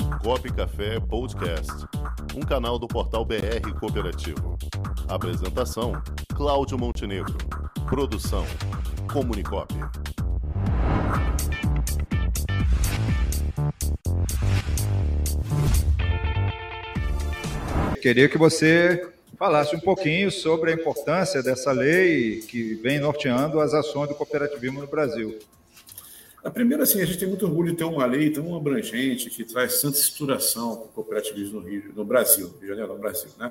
Comunicop Café Podcast, um canal do portal BR Cooperativo. Apresentação: Cláudio Montenegro. Produção: Comunicop. Queria que você falasse um pouquinho sobre a importância dessa lei que vem norteando as ações do cooperativismo no Brasil. A primeira, assim, a gente tem muito orgulho de ter uma lei tão abrangente que traz tanta estruturação para o cooperativismo no Rio, no Brasil, Rio de Janeiro, no Brasil, né?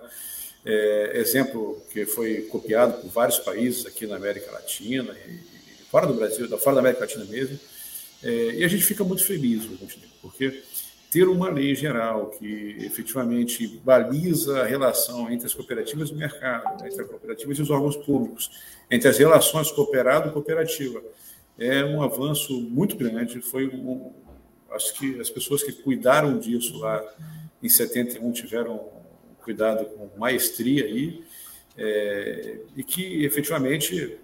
É, exemplo que foi copiado por vários países aqui na América Latina e, fora do Brasil, fora da América Latina mesmo. É, e a gente fica muito feliz, porque ter uma lei geral que efetivamente baliza a relação entre as cooperativas e o mercado, entre as cooperativas e os órgãos públicos, entre as relações cooperado e cooperativa, é um avanço muito grande. Foi um, acho que as pessoas que cuidaram disso lá em 71 tiveram cuidado com maestria aí é, e que efetivamente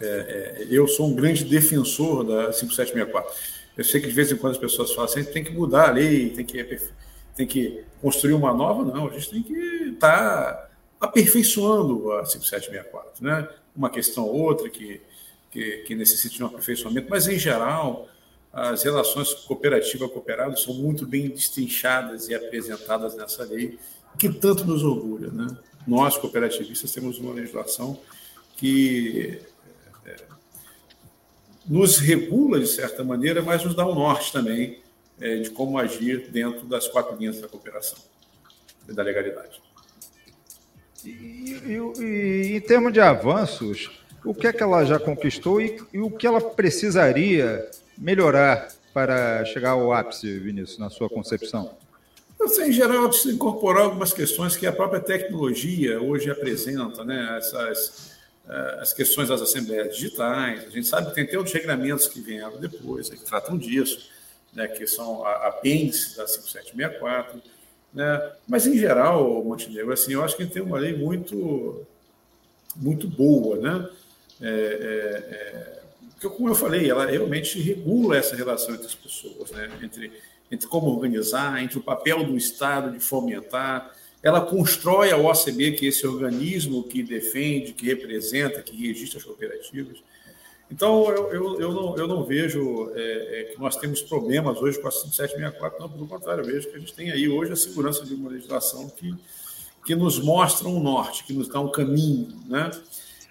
é, é, eu sou um grande defensor da 5764. Eu sei que de vez em quando as pessoas falam assim, tem que mudar a lei, tem que, tem que construir uma nova. Não, a gente tem que estar tá aperfeiçoando a 5764. Né? Uma questão ou outra que que, que necessita de um aperfeiçoamento, mas em geral as relações cooperativa-cooperado são muito bem destrinchadas e apresentadas nessa lei, que tanto nos orgulha. Né? Nós, cooperativistas, temos uma legislação que é, nos regula, de certa maneira, mas nos dá um norte também é, de como agir dentro das quatro linhas da cooperação e da legalidade. E, e, e em termos de avanços, o que é que ela já conquistou e, e o que ela precisaria melhorar para chegar ao ápice, Vinícius, na sua concepção? Assim, em geral, precisa incorporar algumas questões que a própria tecnologia hoje apresenta, né? Essas, eh, as questões das assembleias digitais. A gente sabe que tem até outros regramentos que vieram depois, que tratam disso, né? que são apêndices da 5764. Né? Mas, em geral, Montenegro, assim, eu acho que a tem uma lei muito, muito boa, né? É, é, é, como eu falei, ela realmente regula essa relação entre as pessoas, né? entre, entre como organizar, entre o papel do Estado de fomentar. Ela constrói a OCB, que é esse organismo que defende, que representa, que registra as cooperativas. Então, eu, eu, eu, não, eu não vejo é, é, que nós temos problemas hoje com a 5764, não, pelo contrário, eu vejo que a gente tem aí hoje a segurança de uma legislação que, que nos mostra um norte, que nos dá um caminho, né?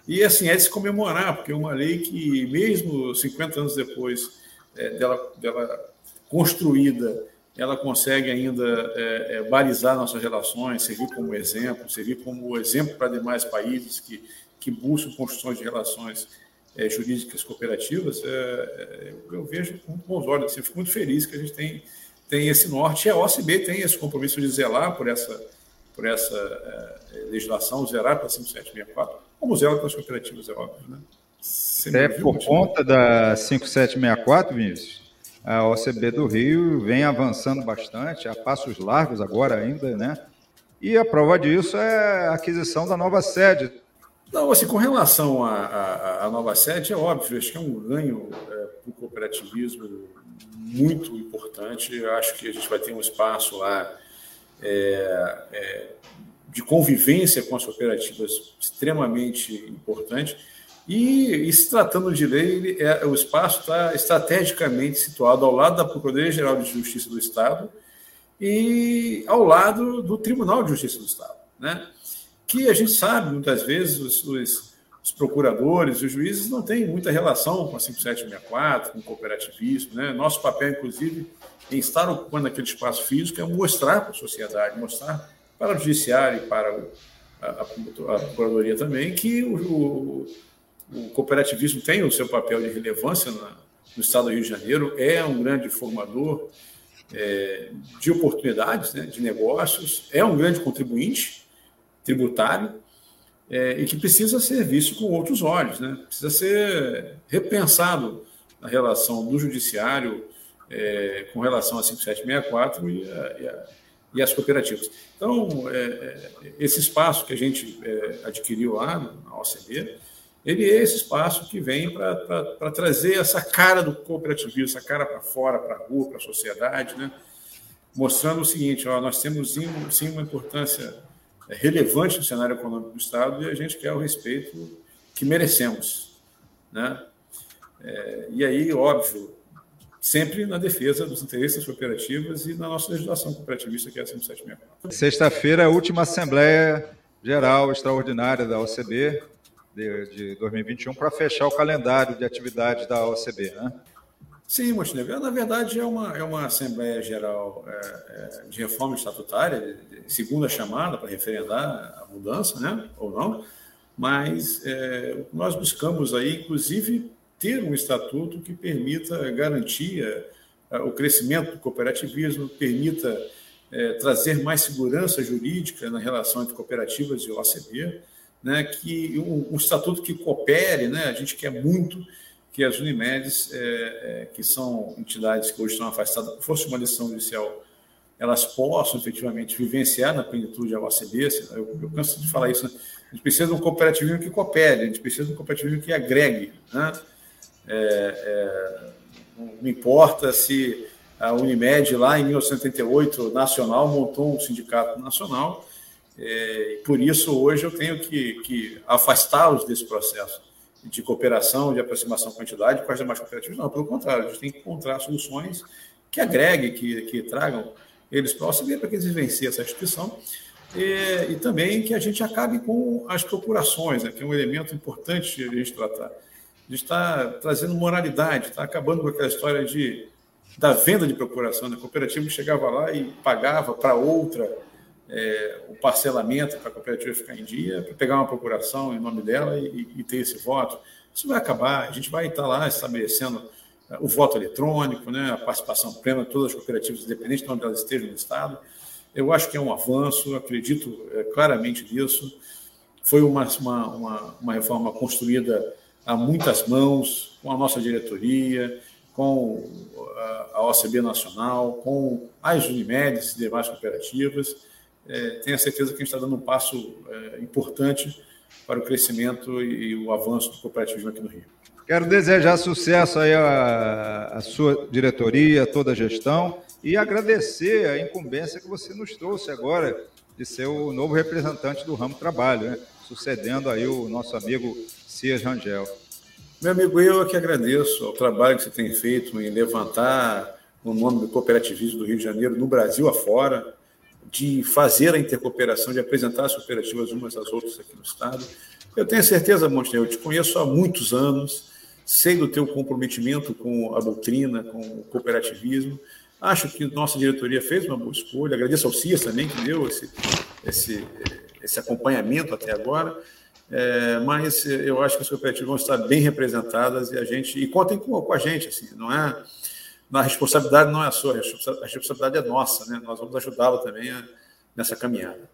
E assim, é de se comemorar, porque é uma lei que, mesmo 50 anos depois é, dela, dela construída, ela consegue ainda é, é, balizar nossas relações, servir como exemplo, servir como exemplo para demais países que, que buscam construções de relações é, jurídicas cooperativas. É, é, eu vejo com bons olhos, assim, fico muito feliz que a gente tem, tem esse norte. E a OCB tem esse compromisso de zelar por essa, por essa legislação, zerar para 5764 como zela com as cooperativas, é óbvio. Né? Até por conta da 5764, Vinícius, a OCB do Rio vem avançando bastante, a passos largos agora ainda, né? E a prova disso é a aquisição da nova sede. Não, assim, com relação à, à, nova sede, é óbvio, acho que é um ganho é, para o cooperativismo muito importante. Eu acho que a gente vai ter um espaço lá é, é, de convivência com as cooperativas extremamente importante. E, e se tratando de lei, ele é, o espaço está estrategicamente situado ao lado da Procuradoria-Geral de Justiça do Estado e ao lado do Tribunal de Justiça do Estado, né? que a gente sabe, muitas vezes, os, os, os procuradores, os juízes não têm muita relação com a 5764, com o cooperativismo. Né? Nosso papel, inclusive, em estar ocupando aquele espaço físico é mostrar para a sociedade, mostrar para o Judiciário e para o, a, a, Procuradoria também, que o, o, o, cooperativismo tem o seu papel de relevância na, no Estado do Rio de Janeiro, é um grande formador é, de oportunidades, né, de negócios, é um grande contribuinte tributário é, e que precisa ser visto com outros olhos, né? precisa ser repensado na relação do judiciário é, com relação a 5764 e a, e a e as cooperativas. Então, é, é, esse espaço que a gente é, adquiriu lá na OCB, ele é esse espaço que vem para trazer essa cara do cooperativismo, essa cara para fora, para a rua, para a sociedade, né? mostrando o seguinte: ó, nós temos sim uma importância relevante no cenário econômico do Estado e a gente quer o respeito que merecemos. Né? É, e aí, óbvio, sempre na defesa dos interesses das cooperativas e na nossa legislação cooperativista, que é a 5764. Sexta-feira, a última Assembleia Geral Extraordinária da OCB de, de 2021 para fechar o calendário de atividades da OCB, né? Sim, Montenegro. Na verdade, é uma, é uma Assembleia Geral é, é, de Reforma Estatutária, segunda chamada para referendar a mudança, né? ou não, mas é, nós buscamos aí, inclusive, ter um estatuto que permita garantir eh, o crescimento do cooperativismo, permita é, trazer mais segurança jurídica na relação entre cooperativas e OCB, né, que um, um, estatuto que coopere, né, a gente quer muito que as Unimedes, é, é, que são entidades que hoje estão afastadas de uma decisão judicial, elas possam efetivamente vivenciar na plenitude a OCB. Eu, eu canso de falar isso, né? a gente precisa de um cooperativismo que coopere, a gente precisa de um cooperativismo que agregue, né? É, é, não importa se a Unimed, lá em 1988, nacional, montou um sindicato nacional, é, e por isso hoje eu tenho que, que afastá-los desse processo de cooperação, de aproximação com a entidade, com as demais cooperativas. Não, pelo contrário, a gente tem que encontrar soluções que agreguem, que, que tragam eles para para que eles vivenciem essa instituição. E, e, também que a gente acabe com as procurações, né, que é um elemento importante de a gente tratar de estar trazendo moralidade, está acabando com aquela história de, da venda de procuração. Né? A cooperativa chegava lá e pagava para outra é, o parcelamento para a cooperativa ficar em dia, para pegar uma procuração em nome dela e, e, ter esse voto. Isso vai acabar, a gente vai estar lá estabelecendo é, o voto eletrônico, né, a participação plena de todas as cooperativas, independente de onde elas estejam no Estado. Eu acho que é um avanço, acredito é, claramente nisso. Foi uma, uma, uma reforma construída a muitas mãos, com a nossa diretoria, com a OCB Nacional, com as Unimedes e demais cooperativas. É, tenho a certeza que a gente está dando um passo é, importante para o crescimento e o avanço do cooperativismo aqui no Rio. Quero desejar sucesso aí à, à sua diretoria, toda a gestão e agradecer a incumbência que você nos trouxe agora de ser o novo representante do ramo trabalho, né? Sucedendo aí o nosso amigo Cias Rangel. Meu amigo, eu é que agradeço ao trabalho que você tem feito em levantar o nome do cooperativismo do Rio de Janeiro no Brasil afora, de fazer a intercooperação, de apresentar as cooperativas umas às outras aqui no Estado. Eu tenho certeza, Montenegro, eu te conheço há muitos anos, sei do teu comprometimento com a doutrina, com o cooperativismo. Acho que nossa diretoria fez uma boa escolha. Agradeço ao CIAS também, que deu esse, esse, esse acompanhamento até agora. É, mas eu acho que as cooperativas vão estar bem representadas e a gente e contem com, com a gente, assim, não é a responsabilidade não é a sua, a responsabilidade é nossa, né? Nós vamos ajudá-la também a, nessa caminhada.